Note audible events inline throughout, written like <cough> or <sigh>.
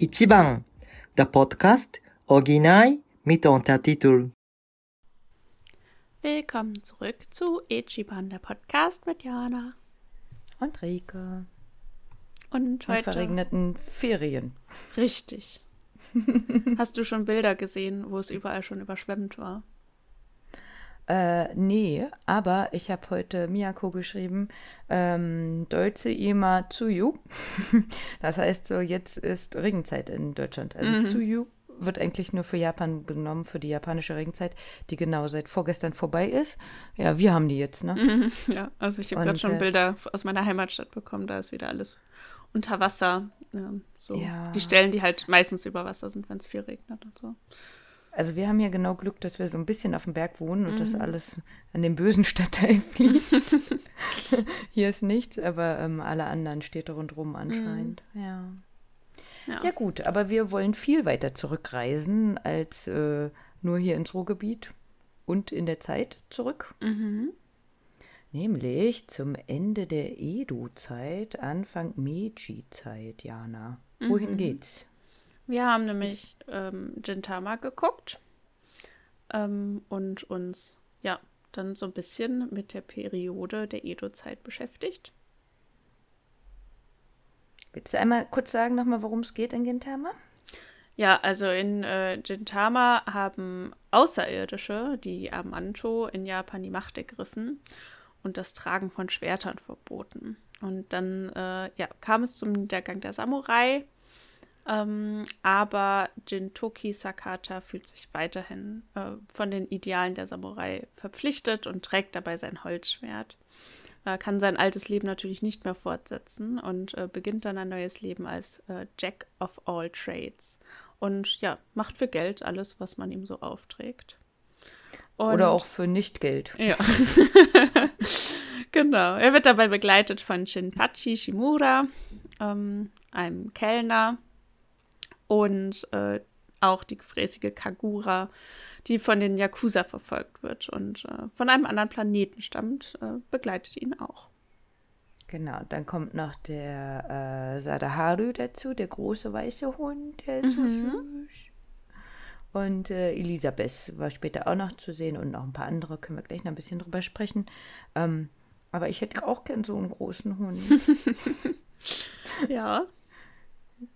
Ichiban, der Podcast Original mit Untertitel. Willkommen zurück zu Ichiban, der Podcast mit Jana. Und Rike. Und Und heute. verregneten Ferien. Richtig. <laughs> Hast du schon Bilder gesehen, wo es überall schon überschwemmt war? Äh, nee, aber ich habe heute Miyako geschrieben, ähm, Deutsche Ima Tsuyu. <laughs> Das heißt so, jetzt ist Regenzeit in Deutschland. Also Tsuyu wird eigentlich nur für Japan genommen, für die japanische Regenzeit, die genau seit vorgestern vorbei ist. Ja, wir haben die jetzt, ne? <laughs> Ja, also ich habe gerade schon äh, Bilder aus meiner Heimatstadt bekommen. Da ist wieder alles unter Wasser. Ähm, so Ja. die Stellen, die halt meistens über Wasser sind, wenn es viel regnet und so. Also wir haben hier genau Glück, dass wir so ein bisschen auf dem Berg wohnen und das alles an den bösen Stadtteil <laughs> fließt. <laughs> hier ist nichts, aber ähm, alle anderen Städte rundherum anscheinend. Ja. Ja. ja gut, aber wir wollen viel weiter zurückreisen als äh, nur hier ins Ruhrgebiet und in der Zeit zurück. Mhm. Nämlich zum Ende der Edo-Zeit, Anfang Meiji-Zeit, Jana. Wohin geht's? Wir haben nämlich ähm, Gintama geguckt ähm, und uns ja dann so ein bisschen mit der Periode der Edo-Zeit beschäftigt. Willst du einmal kurz sagen nochmal, worum es geht in Gintama? Ja, also in äh, Gintama haben Außerirdische, die Amanto, in Japan die Macht ergriffen und das Tragen von Schwertern verboten. Und dann äh, ja, kam es zum Niedergang der Samurai. Ähm, aber Jintoki Sakata fühlt sich weiterhin äh, von den Idealen der Samurai verpflichtet und trägt dabei sein Holzschwert. Er kann sein altes Leben natürlich nicht mehr fortsetzen und äh, beginnt dann ein neues Leben als äh, Jack of all Trades. Und ja, macht für Geld alles, was man ihm so aufträgt. Und- Oder auch für Nichtgeld. ja. <laughs> genau. Er wird dabei begleitet von Shinpachi Shimura, ähm, einem Kellner und äh, auch die gefräßige Kagura, die von den Yakuza verfolgt wird und äh, von einem anderen Planeten stammt, äh, begleitet ihn auch. Genau, dann kommt noch der äh, Sadaharu dazu, der große weiße Hund, der ist so süß. Und äh, Elisabeth war später auch noch zu sehen und noch ein paar andere, können wir gleich noch ein bisschen drüber sprechen. Ähm, aber ich hätte auch gern so einen großen Hund. <laughs> <laughs> Ja.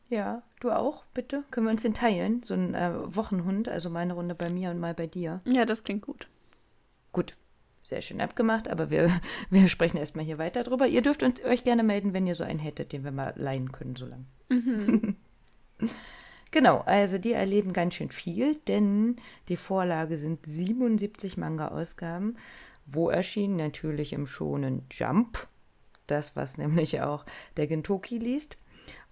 Ja, du auch, bitte? Können wir uns den teilen? So ein äh, Wochenhund, also meine Runde bei mir und mal bei dir. Ja, das klingt gut. Gut, sehr schön abgemacht, aber wir, <laughs> wir sprechen erstmal hier weiter drüber. Ihr dürft uns, euch gerne melden, wenn ihr so einen hättet, den wir mal leihen können, so lang. <laughs> genau, also die erleben ganz schön viel, denn die Vorlage sind 77 Manga-Ausgaben. Wo erschienen? Natürlich im schonen Jump. Das, was nämlich auch der Gentoki liest.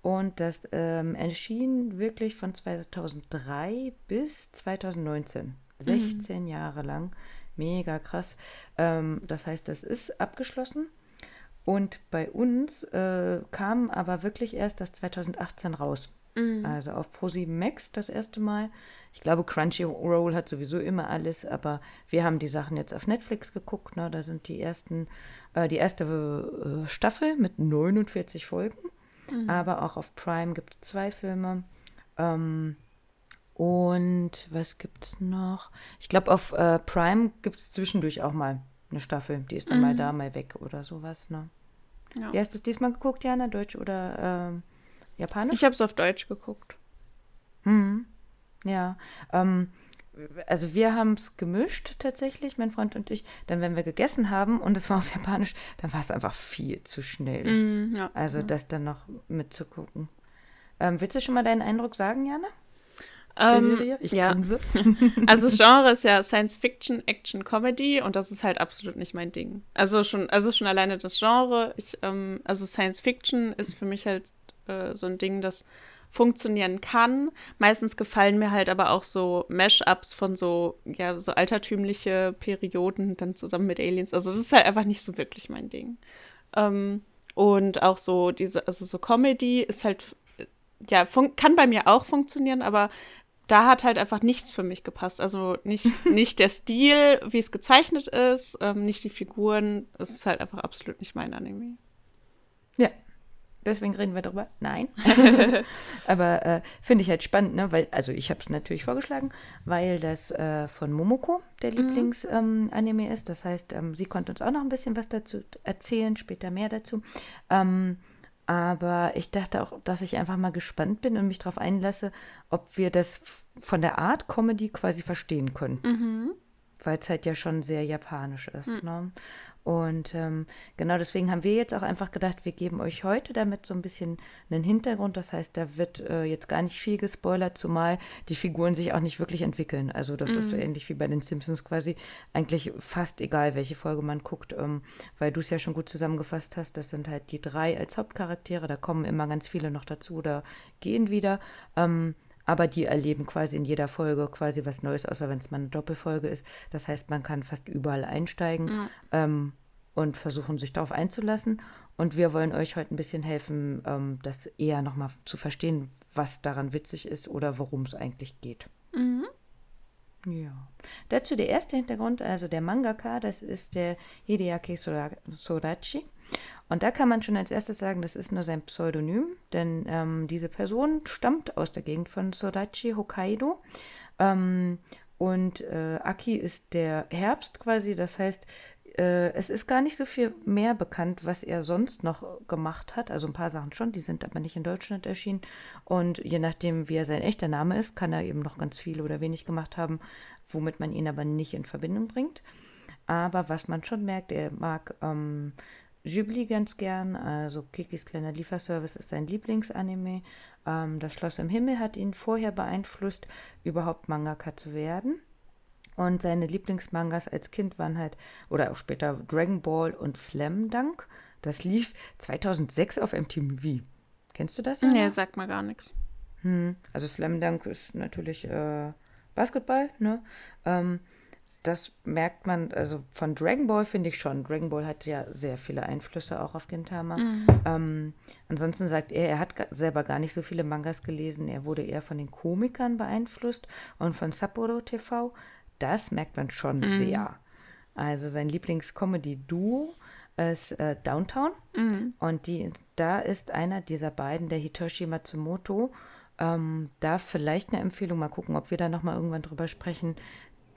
Und das ähm, erschien wirklich von 2003 bis 2019. 16 Jahre lang. Mega krass. Ähm, das heißt, das ist abgeschlossen. Und bei uns äh, kam aber wirklich erst das 2018 raus. Also auf Pro7 Max das erste Mal. Ich glaube, Crunchyroll hat sowieso immer alles, aber wir haben die Sachen jetzt auf Netflix geguckt. Ne? Da sind die ersten, äh, die erste äh, Staffel mit 49 Folgen. Aber auch auf Prime gibt es zwei Filme. Ähm, und was gibt es noch? Ich glaube, auf äh, Prime gibt es zwischendurch auch mal eine Staffel. Die ist dann mal da, mal weg oder sowas. Ne? Ja. Wie hast du es diesmal geguckt, Jana? Deutsch oder ähm, Japanisch? Ich habe es auf Deutsch geguckt. Ja, ähm, also wir haben es gemischt tatsächlich, mein Freund und ich. Dann, wenn wir gegessen haben und es war auf Japanisch, dann war es einfach viel zu schnell. Mm, ja. Also das dann noch mitzugucken. Ähm, willst du schon mal deinen Eindruck sagen, Jana? Ähm? Ich ja. grinse. <laughs> Also das Genre ist ja Science Fiction, Action, Comedy und das ist halt absolut nicht mein Ding. Also schon, also schon alleine das Genre. Ich, ähm, also Science Fiction ist für mich halt äh, so ein Ding, das funktionieren kann. Meistens gefallen mir halt aber auch so Mash-ups von so, ja, so altertümliche Perioden dann zusammen mit Aliens. Also es ist halt einfach nicht so wirklich mein Ding. Ähm, und auch so diese, also so Comedy ist halt, ja, kann bei mir auch funktionieren, aber da hat halt einfach nichts für mich gepasst. Also nicht, <laughs> nicht der Stil, wie es gezeichnet ist, ähm, nicht die Figuren. Es ist halt einfach absolut nicht mein Anime. Ja, deswegen reden wir darüber. Nein. <laughs> Aber äh, finde ich halt spannend, ne? Weil, also ich habe es natürlich vorgeschlagen, weil das äh, von Momoko der Lieblingsanime ähm, ist. Das heißt, ähm, sie konnte uns auch noch ein bisschen was dazu erzählen, später mehr dazu. Ähm, aber ich dachte auch, dass ich einfach mal gespannt bin und mich darauf einlasse, ob wir das von der Art Comedy quasi verstehen können. Mhm. Weil es halt ja schon sehr japanisch ist. Mhm. Ne? Und ähm, genau deswegen haben wir jetzt auch einfach gedacht, wir geben euch heute damit so ein bisschen einen Hintergrund. Das heißt, da wird äh, jetzt gar nicht viel gespoilert, zumal die Figuren sich auch nicht wirklich entwickeln. Also das mhm. ist so mhm. ähnlich wie bei den Simpsons quasi eigentlich fast egal, welche Folge man guckt, ähm, weil du es ja schon gut zusammengefasst hast. Das sind halt die drei als Hauptcharaktere. Da kommen immer ganz viele noch dazu oder gehen wieder. Ähm, aber die erleben quasi in jeder Folge quasi was Neues, außer wenn es mal eine Doppelfolge ist. Das heißt, man kann fast überall einsteigen mhm. ähm, und versuchen, sich darauf einzulassen. Und wir wollen euch heute ein bisschen helfen, ähm, das eher nochmal zu verstehen, was daran witzig ist oder worum es eigentlich geht. Mhm. Ja. Dazu der erste Hintergrund, also der Mangaka, das ist der Hideaki Sorachi. Und da kann man schon als erstes sagen, das ist nur sein Pseudonym, denn ähm, diese Person stammt aus der Gegend von Sorachi, Hokkaido. Ähm, und äh, Aki ist der Herbst quasi, das heißt, äh, es ist gar nicht so viel mehr bekannt, was er sonst noch gemacht hat. Also ein paar Sachen schon, die sind aber nicht in Deutschland erschienen. Und je nachdem, wie er sein echter Name ist, kann er eben noch ganz viel oder wenig gemacht haben, womit man ihn aber nicht in Verbindung bringt. Aber was man schon merkt, er mag ähm, Ghibli ganz gern, also Kikis kleiner Lieferservice ist sein Lieblingsanime. Ähm, das Schloss im Himmel hat ihn vorher beeinflusst, überhaupt Mangaka zu werden. Und seine Lieblingsmangas als Kind waren halt, oder auch später Dragon Ball und Slam Dunk. Das lief 2006 auf MTV. Kennst du das? Ja, nee, sagt mal gar nichts. Hm. Also Slam Dunk ist natürlich äh, Basketball, ne? Ähm, das merkt man, also von Dragon Ball finde ich schon. Dragon Ball hat ja sehr viele Einflüsse auch auf Gintama. Mhm. Ähm, ansonsten sagt er, er hat selber gar nicht so viele Mangas gelesen. Er wurde eher von den Komikern beeinflusst und von Sapporo TV. Das merkt man schon mhm. sehr. Also sein Lieblings-Comedy-Duo ist äh, Downtown. Mhm. Und die, da ist einer dieser beiden, der Hitoshi Matsumoto. Ähm, da vielleicht eine Empfehlung, mal gucken, ob wir da nochmal irgendwann drüber sprechen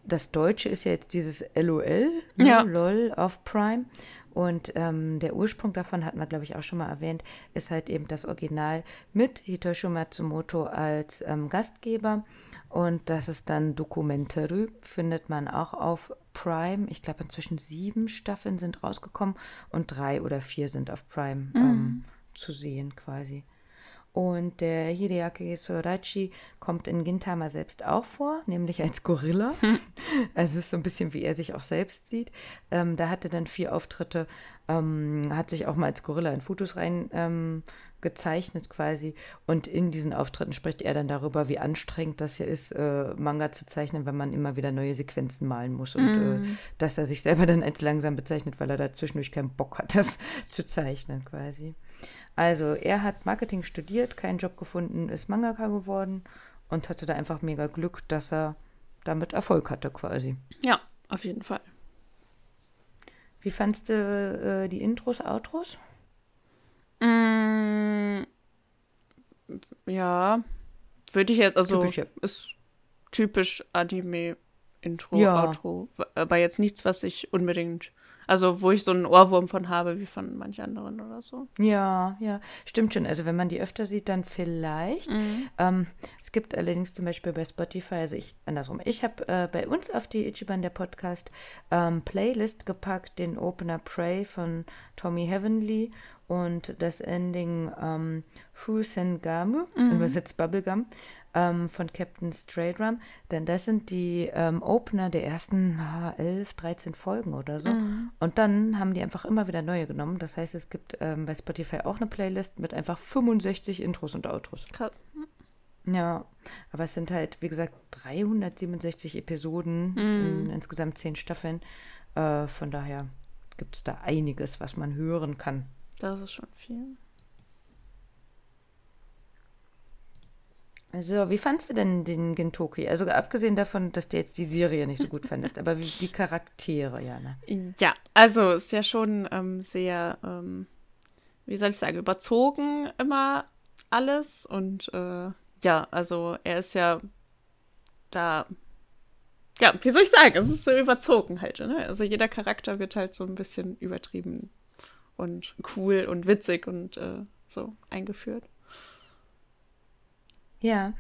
das Deutsche ist ja jetzt dieses LOL, ne? ja. LOL auf Prime. Und ähm, der Ursprung davon, hatten wir, glaube ich, auch schon mal erwähnt, ist halt eben das Original mit Hitoshi Matsumoto als ähm, Gastgeber. Und das ist dann Dokumentary, findet man auch auf Prime. Ich glaube, inzwischen sieben Staffeln sind rausgekommen und drei oder vier sind auf Prime mhm. ähm, zu sehen quasi. Und der Hideaki Sorachi kommt in Gintama selbst auch vor, nämlich als Gorilla. <laughs> Also es ist so ein bisschen, wie er sich auch selbst sieht. Ähm, da hatte dann vier Auftritte, ähm, hat sich auch mal als Gorilla in Fotos rein ähm, gezeichnet quasi. Und in diesen Auftritten spricht er dann darüber, wie anstrengend das hier ist, äh, Manga zu zeichnen, wenn man immer wieder neue Sequenzen malen muss. Und mm. äh, dass er sich selber dann als langsam bezeichnet, weil er da zwischendurch keinen Bock hat, <laughs> das zu zeichnen quasi. Also er hat Marketing studiert, keinen Job gefunden, ist Mangaka geworden und hatte da einfach mega Glück, dass er damit Erfolg hatte quasi. Ja, auf jeden Fall. Wie fandst du äh, die Intros, Outros? Mm, ja, würde ich jetzt, also typisch, ja. ist typisch Anime Intro, ja. Outro, aber jetzt nichts, was ich unbedingt also, wo ich so einen Ohrwurm von habe, wie von manch anderen oder so. Ja, ja, stimmt schon. Also, wenn man die öfter sieht, dann vielleicht. Mhm. Ähm, es gibt allerdings zum Beispiel bei Spotify, also ich, andersrum, ich habe äh, bei uns auf die Ichiban der Podcast ähm, Playlist gepackt, den Opener Pray von Tommy Heavenly und das Ending ähm, Fusengamu, mhm. übersetzt Bubblegum ähm, von Captain Stray Drum, denn das sind die ähm, Opener der ersten ah, 11, 13 Folgen oder so. Mhm. Und dann haben die einfach immer wieder neue genommen. Das heißt, es gibt ähm, bei Spotify auch eine Playlist mit einfach 65 Intros und Outros. Krass. Ja, aber es sind halt, wie gesagt, 367 Episoden mhm. in insgesamt 10 Staffeln. Äh, von daher gibt es da einiges, was man hören kann. Das ist schon viel. So, wie fandst du denn den Gintoki? Also abgesehen davon, dass du jetzt die Serie nicht so gut fandest, aber wie die Charaktere, Jana? Ja, also ist ja schon ähm, sehr, ähm, wie soll ich sagen, überzogen immer alles. Und äh, ja, also er ist ja da. Ja, wie soll ich sagen? Es ist so überzogen halt. Ne? Also jeder Charakter wird halt so ein bisschen übertrieben und cool und witzig und äh, so eingeführt. Ja,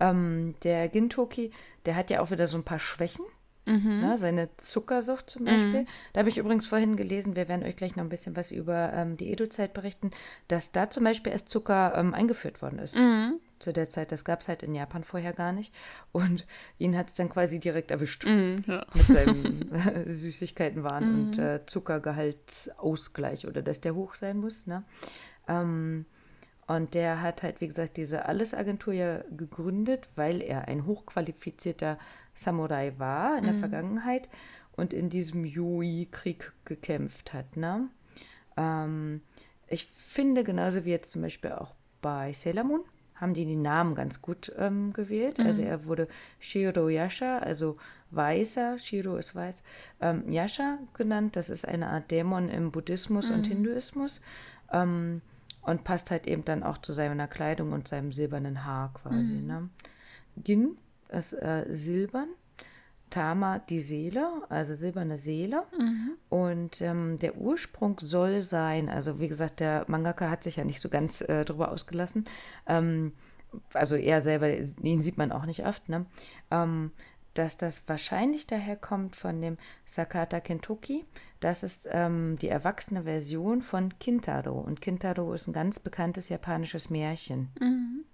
ähm, der Gintoki, der hat ja auch wieder so ein paar Schwächen. Mhm. Ne, seine Zuckersucht zum Beispiel. Mhm. Da habe ich übrigens vorhin gelesen, wir werden euch gleich noch ein bisschen was über ähm, die Edo-Zeit berichten, dass da zum Beispiel erst Zucker ähm, eingeführt worden ist. Mhm. Zu der Zeit. Das gab es halt in Japan vorher gar nicht. Und ihn hat es dann quasi direkt erwischt. Mhm, ja. Mit seinem äh, Süßigkeitenwahn und mhm. äh, Zuckergehaltsausgleich oder dass der hoch sein muss. Ne? Ähm, und der hat halt, wie gesagt, diese Alles-Agentur ja gegründet, weil er ein hochqualifizierter Samurai war in der mhm. Vergangenheit und in diesem Yui-Krieg gekämpft hat. Ne? Ähm, ich finde, genauso wie jetzt zum Beispiel auch bei Sailor Moon, haben die die Namen ganz gut ähm, gewählt. Mhm. Also er wurde Shiro Yasha, also Weißer, Shiro ist weiß, ähm, Yasha genannt. Das ist eine Art Dämon im Buddhismus mhm. und Hinduismus. Ähm, und passt halt eben dann auch zu seiner Kleidung und seinem silbernen Haar quasi. Mhm. Ne? Gin ist äh, silbern. Tama die Seele, also silberne Seele. Mhm. Und ähm, der Ursprung soll sein, also wie gesagt, der Mangaka hat sich ja nicht so ganz äh, drüber ausgelassen. Ähm, also er selber, ihn sieht man auch nicht oft, ne? Ähm, dass das wahrscheinlich daher kommt von dem Sakata Kentucky. Das ist ähm, die erwachsene Version von Kintaro. Und Kintaro ist ein ganz bekanntes japanisches Märchen. Mhm.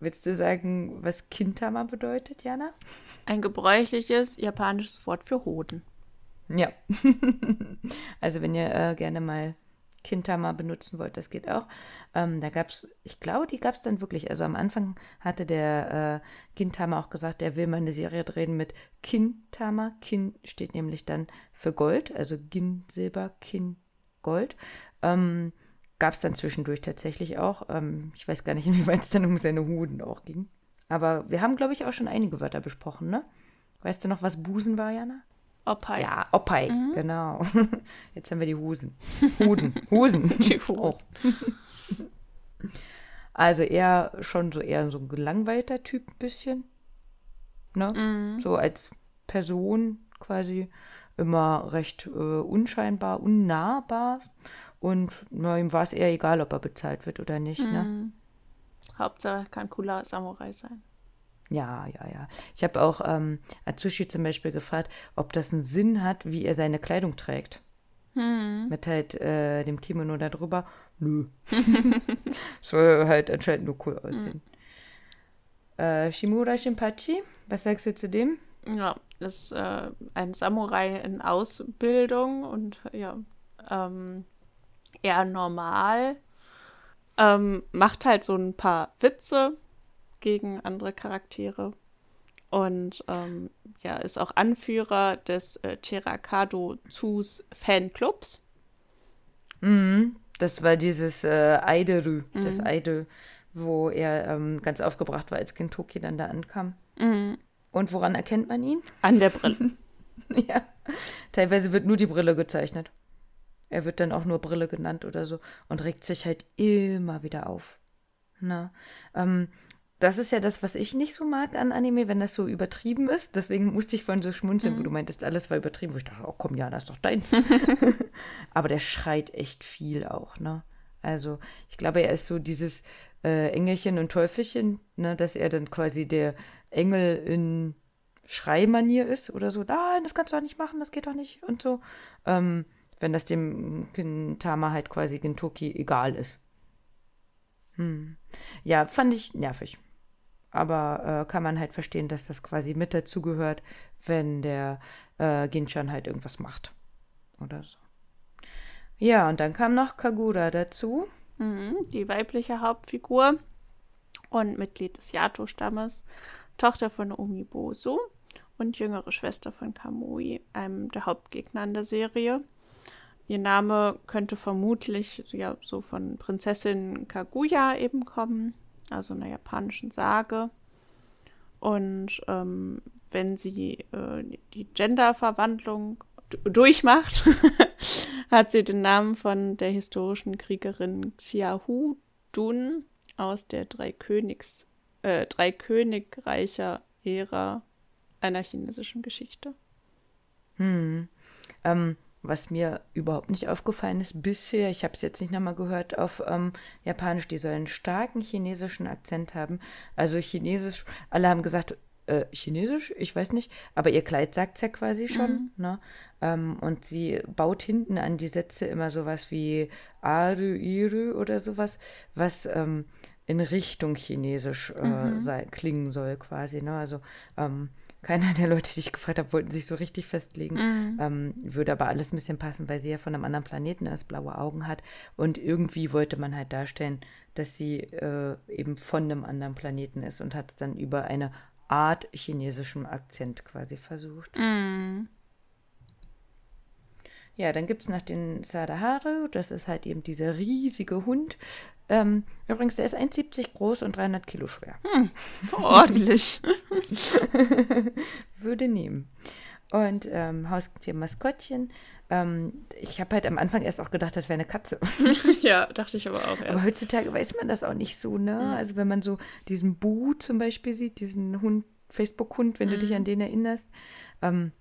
Willst du sagen, was Kintama bedeutet, Jana? Ein gebräuchliches japanisches Wort für Hoden. Ja. <laughs> also wenn ihr äh, gerne mal Kintama benutzen wollt, das geht auch. Ähm, da gab es, ich glaube, die gab es dann wirklich. Also am Anfang hatte der äh, Kintama auch gesagt, er will mal eine Serie drehen mit Kintama. Kin steht nämlich dann für Gold, also Gin Silber, Kin Gold. Ähm, gab es dann zwischendurch tatsächlich auch. Ähm, ich weiß gar nicht, <laughs> inwieweit es dann um seine Huden auch ging. Aber wir haben, glaube ich, auch schon einige Wörter besprochen, ne? Weißt du noch, was Busen war, Jana? Opai. Ja, Opai, mhm. genau. <laughs> Jetzt haben wir die Husen. Huden. Husen. <laughs> Die Husen. Oh. Also eher schon so eher so ein gelangweilter Typ ein bisschen. Ne? Mhm. So als Person quasi immer recht äh, unscheinbar, unnahbar. Und na, ihm war es eher egal, ob er bezahlt wird oder nicht. Ne? Mhm. Ne? Hauptsache kann cooler Samurai sein. Ja, ja, ja. Ich habe auch ähm, Atsushi zum Beispiel gefragt, ob das einen Sinn hat, wie er seine Kleidung trägt. Hm. Mit halt äh, dem Kimono da drüber. Nö. <laughs> Soll halt anscheinend nur cool aussehen. Hm. Äh, Shimura Shinpachi, was sagst du zu dem? Ja, ist äh, ein Samurai in Ausbildung und ja, ähm, eher normal. Ähm, macht halt so ein paar Witze, gegen andere Charaktere. Und ähm, ja, ist auch Anführer des äh, Terakado Zus Fanclubs. Mhm. Das war dieses äh, Eiderü, mhm. das Eide, wo er ähm, ganz aufgebracht war, als Kentucky dann da ankam. Mhm. Und woran erkennt man ihn? An der Brille. <laughs> ja. Teilweise wird nur die Brille gezeichnet. Er wird dann auch nur Brille genannt oder so und regt sich halt immer wieder auf. Na, ähm, das ist ja das, was ich nicht so mag an Anime, wenn das so übertrieben ist. Deswegen musste ich vorhin so schmunzeln, mhm. wo du meintest, alles war übertrieben. Wo ich dachte, oh komm, ja, das ist doch deins. <laughs> <laughs> Aber der schreit echt viel auch, ne? Also, ich glaube, er ist so dieses äh, Engelchen und Teufelchen, ne, dass er dann quasi der Engel in Schreimanier ist oder so. Nein, das kannst du doch nicht machen, das geht doch nicht und so. Ähm, wenn das dem Kintama halt quasi Gintoki egal ist. Hm. Ja, fand ich nervig. Aber äh, kann man halt verstehen, dass das quasi mit dazugehört, wenn der äh, Ginchan halt irgendwas macht. Oder so. Ja, und dann kam noch Kagura dazu. Mhm, die weibliche Hauptfigur und Mitglied des Yato-Stammes, Tochter von Umibosu und jüngere Schwester von Kamui, einem der Hauptgegner in der Serie. Ihr Name könnte vermutlich ja, so von Prinzessin Kaguya eben kommen, also einer japanischen Sage. Und ähm, wenn sie äh, die Genderverwandlung durchmacht, <laughs> hat sie den Namen von der historischen Kriegerin Xiaohu Dun aus der Drei Königs, äh, Drei Königreicher Ära einer chinesischen Geschichte. Hm. Ähm, was mir überhaupt nicht aufgefallen ist bisher, ich habe es jetzt nicht nochmal gehört, auf ähm, Japanisch, die sollen einen starken chinesischen Akzent haben. Also Chinesisch, alle haben gesagt, äh, Chinesisch, ich weiß nicht, aber ihr Kleid sagt es ja quasi schon. Mhm. Ne? Ähm, und sie baut hinten an die Sätze immer sowas wie Aru, Iru oder sowas, was ähm, in Richtung Chinesisch äh, mhm. sei, klingen soll quasi. Ne? Also ähm, keiner der Leute, die ich gefragt habe, wollten sich so richtig festlegen. Mhm. Ähm, würde aber alles ein bisschen passen, weil sie ja von einem anderen Planeten ist, blaue Augen hat. Und irgendwie wollte man halt darstellen, dass sie äh, eben von einem anderen Planeten ist und hat es dann über eine Art chinesischem Akzent quasi versucht. Mhm. Ja, dann gibt es noch den Sadaharu, das ist halt eben dieser riesige Hund. Ähm, übrigens, der ist 1,70 groß und 300 Kilo schwer. Hm, ordentlich. <laughs> Würde nehmen. Und ähm, Haustier-Maskottchen. Ähm, ich habe halt am Anfang erst auch gedacht, das wäre eine Katze. <laughs> ja, dachte ich aber auch erst. Aber heutzutage weiß man das auch nicht so, ne? Mhm. Also wenn man so diesen Bu zum Beispiel sieht, diesen Hund, Facebook-Hund, wenn mhm. du dich an den erinnerst, ähm,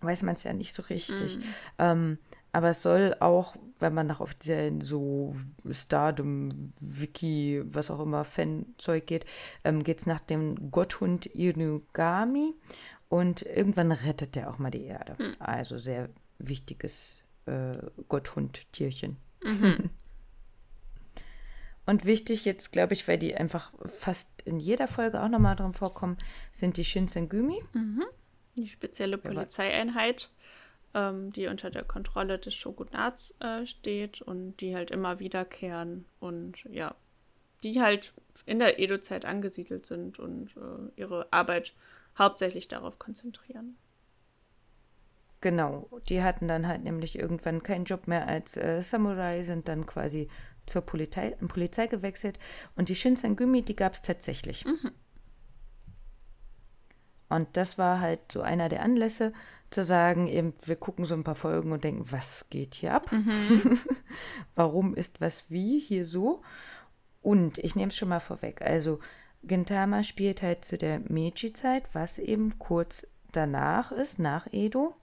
weiß man es ja nicht so richtig. Mhm. Aber es soll auch, wenn man nach offiziellen so Stardom, Wiki, was auch immer, Fanzeug geht, ähm, geht es nach dem Gotthund Inugami und irgendwann rettet der auch mal die Erde. Mhm. Also sehr wichtiges äh, Gotthund-Tierchen. Mhm. <laughs> Und wichtig jetzt, glaube ich, weil die einfach fast in jeder Folge auch nochmal drin vorkommen, sind die Shinsengumi. Mhm. Die spezielle Polizeieinheit, ähm, die unter der Kontrolle des Shogunats äh, steht und die halt immer wiederkehren und ja, die halt in der Edo-Zeit angesiedelt sind und äh, ihre Arbeit hauptsächlich darauf konzentrieren. Genau, die hatten dann halt nämlich irgendwann keinen Job mehr als äh, Samurai, sind dann quasi zur Polizei, Polizei gewechselt und die Shinsengumi, die gab es tatsächlich. Mhm. Und das war halt so einer der Anlässe, zu sagen, eben, wir gucken so ein paar Folgen und denken, was geht hier ab? Mhm. <laughs> Warum ist was wie hier so? Und ich nehme es schon mal vorweg. Also, Gintama spielt halt zu der Meiji-Zeit, was eben kurz danach ist, nach Edo.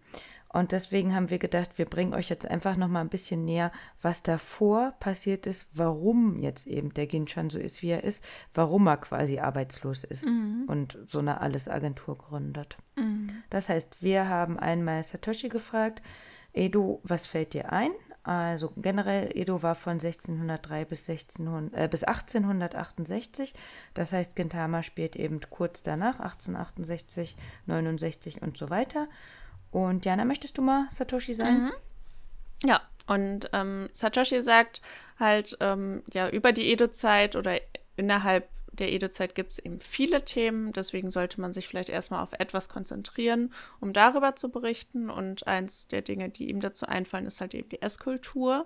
Und deswegen haben wir gedacht, wir bringen euch jetzt einfach noch mal ein bisschen näher, was davor passiert ist, warum jetzt eben der Ginshan so ist, wie er ist, warum er quasi arbeitslos ist mhm. und so eine Alles-Agentur gründet. Mhm. Das heißt, wir haben einmal Satoshi gefragt, Edo, was fällt dir ein? Also generell, Edo war von 1603 bis, 1600, äh, bis 1868. Das heißt, Gintama spielt eben kurz danach, 1868, 69 und so weiter. Und Jana, möchtest du mal Satoshi sein? Mhm. Ja, und ähm, Satoshi sagt halt, ähm, ja, über die Edo-Zeit oder innerhalb der Edo-Zeit gibt es eben viele Themen, deswegen sollte man sich vielleicht erstmal auf etwas konzentrieren, um darüber zu berichten. Und eins der Dinge, die ihm dazu einfallen, ist halt eben die Esskultur.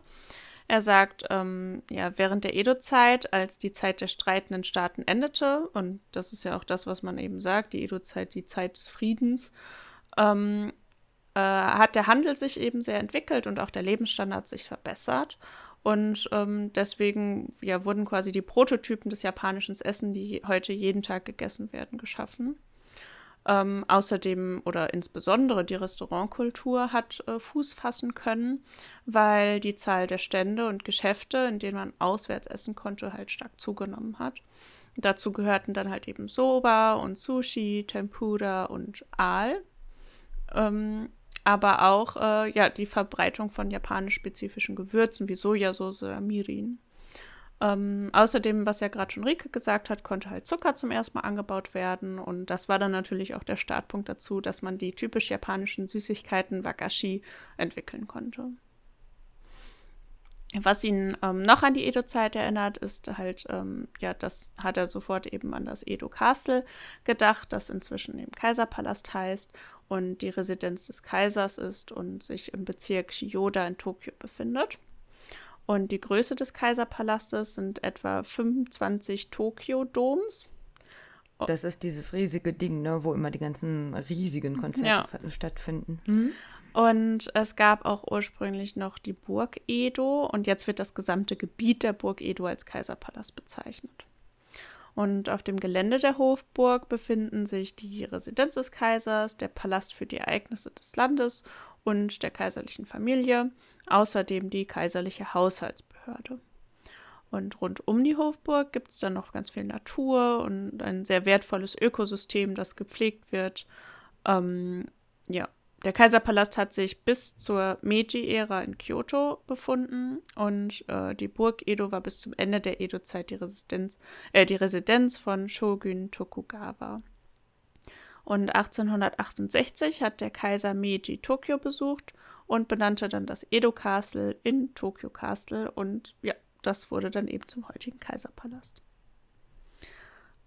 Er sagt, ähm, ja, während der Edo-Zeit, als die Zeit der streitenden Staaten endete, und das ist ja auch das, was man eben sagt, die Edo-Zeit, die Zeit des Friedens, ähm, äh, hat der Handel sich eben sehr entwickelt und auch der Lebensstandard sich verbessert. Und ähm, deswegen ja, wurden quasi die Prototypen des japanischen Essen, die heute jeden Tag gegessen werden, geschaffen. Ähm, außerdem oder insbesondere die Restaurantkultur hat äh, Fuß fassen können, weil die Zahl der Stände und Geschäfte, in denen man auswärts essen konnte, halt stark zugenommen hat. Dazu gehörten dann halt eben Soba und Sushi, Tempura und Aal. Ähm, aber auch äh, ja, die Verbreitung von japanisch-spezifischen Gewürzen wie Sojasauce oder Mirin. Ähm, außerdem, was ja gerade schon Rike gesagt hat, konnte halt Zucker zum ersten Mal angebaut werden. Und das war dann natürlich auch der Startpunkt dazu, dass man die typisch japanischen Süßigkeiten Wakashi entwickeln konnte. Was ihn ähm, noch an die Edo-Zeit erinnert, ist halt, ähm, ja, das hat er sofort eben an das Edo Castle gedacht, das inzwischen eben Kaiserpalast heißt und die Residenz des Kaisers ist und sich im Bezirk Shiyoda in Tokio befindet. Und die Größe des Kaiserpalastes sind etwa 25 Tokio-Doms. Das ist dieses riesige Ding, ne, wo immer die ganzen riesigen Konzerte ja. stattfinden. Mhm. Und es gab auch ursprünglich noch die Burg Edo und jetzt wird das gesamte Gebiet der Burg Edo als Kaiserpalast bezeichnet. Und auf dem Gelände der Hofburg befinden sich die Residenz des Kaisers, der Palast für die Ereignisse des Landes und der kaiserlichen Familie, außerdem die kaiserliche Haushaltsbehörde. Und rund um die Hofburg gibt es dann noch ganz viel Natur und ein sehr wertvolles Ökosystem, das gepflegt wird. Ähm, ja, der Kaiserpalast hat sich bis zur Meiji-Ära in Kyoto befunden und äh, die Burg Edo war bis zum Ende der Edo-Zeit die, äh, die Residenz von Shogun Tokugawa. Und 1868 hat der Kaiser Meiji Tokio besucht und benannte dann das Edo Castle in Tokyo Castle und ja, das wurde dann eben zum heutigen Kaiserpalast.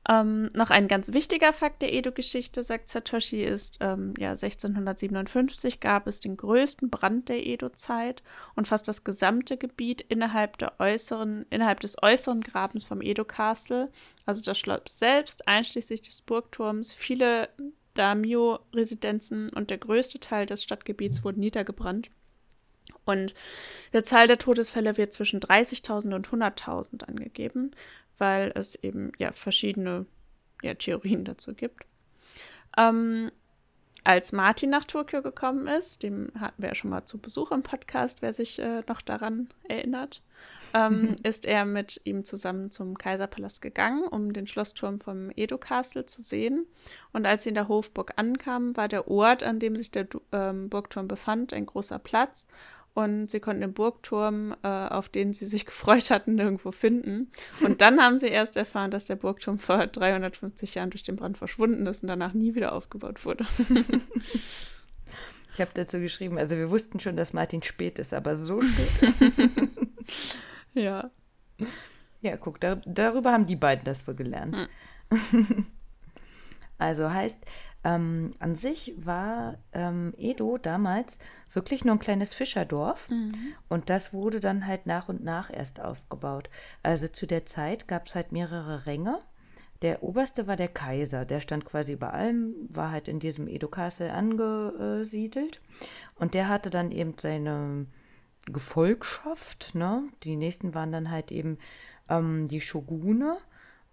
Ähm, noch ein ganz wichtiger Fakt der Edo-Geschichte, sagt Satoshi, ist, ähm, ja, 1657 gab es den größten Brand der Edo-Zeit und fast das gesamte Gebiet innerhalb, der äußeren, innerhalb des äußeren Grabens vom Edo-Castle, also das Schloss selbst, einschließlich des Burgturms, viele Daimyo-Residenzen und der größte Teil des Stadtgebiets wurden niedergebrannt. Und der Zahl der Todesfälle wird zwischen 30.000 und 100.000 angegeben, weil es eben ja verschiedene ja, Theorien dazu gibt. Ähm, als Martin nach Tokio gekommen ist, dem hatten wir ja schon mal zu Besuch im Podcast, wer sich äh, noch daran erinnert, ähm, ist er mit ihm zusammen zum Kaiserpalast gegangen, um den Schlossturm vom Edo Castle zu sehen. Und als sie in der Hofburg ankamen, war der Ort, an dem sich der ähm, Burgturm befand, ein großer Platz und sie konnten den Burgturm, äh, auf den sie sich <laughs> gefreut hatten, nirgendwo finden. Und dann haben sie erst erfahren, dass der Burgturm vor 350 Jahren durch den Brand verschwunden ist und danach nie wieder aufgebaut wurde. ich habe dazu geschrieben, also wir wussten schon, dass Martin spät ist, aber so spät. <laughs> ja. Ja, guck, da, darüber haben die beiden das wohl gelernt. Hm. <laughs> also heißt, ähm, an sich war ähm, Edo damals wirklich nur ein kleines Fischerdorf mhm. und das wurde dann halt nach und nach erst aufgebaut. Also zu der Zeit gab es halt mehrere Ränge. Der oberste war der Kaiser, der stand quasi über allem, war halt in diesem Edo Castle angesiedelt und der hatte dann eben seine Gefolgschaft. Ne? Die nächsten waren dann halt eben ähm, die Shogune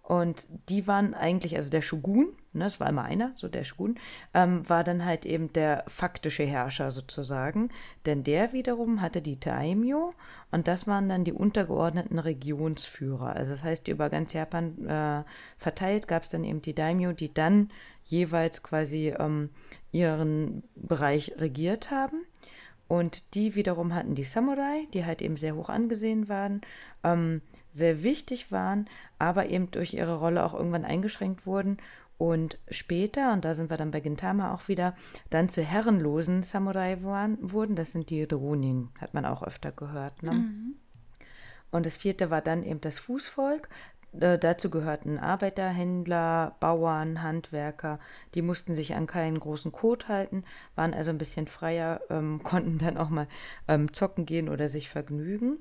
und die waren eigentlich, also der Shogun, ne, es war immer einer, so der Shogun, ähm, war dann halt eben der faktische Herrscher sozusagen. Denn der wiederum hatte die Daimyo und das waren dann die untergeordneten Regionsführer. Also das heißt, über ganz Japan äh, verteilt gab es dann eben die Daimyo, die dann jeweils quasi ähm, ihren Bereich regiert haben. Und die wiederum hatten die Samurai, die halt eben sehr hoch angesehen waren. Ähm, sehr wichtig waren, aber eben durch ihre Rolle auch irgendwann eingeschränkt wurden und später, und da sind wir dann bei Gintama auch wieder, dann zu herrenlosen Samurai wurden. Das sind die Ronin, hat man auch öfter gehört. Ne? Mhm. Und das vierte war dann eben das Fußvolk. Äh, dazu gehörten Arbeiter, Händler, Bauern, Handwerker. Die mussten sich an keinen großen Code halten, waren also ein bisschen freier, ähm, <laughs> konnten dann auch mal ähm, zocken gehen oder sich vergnügen.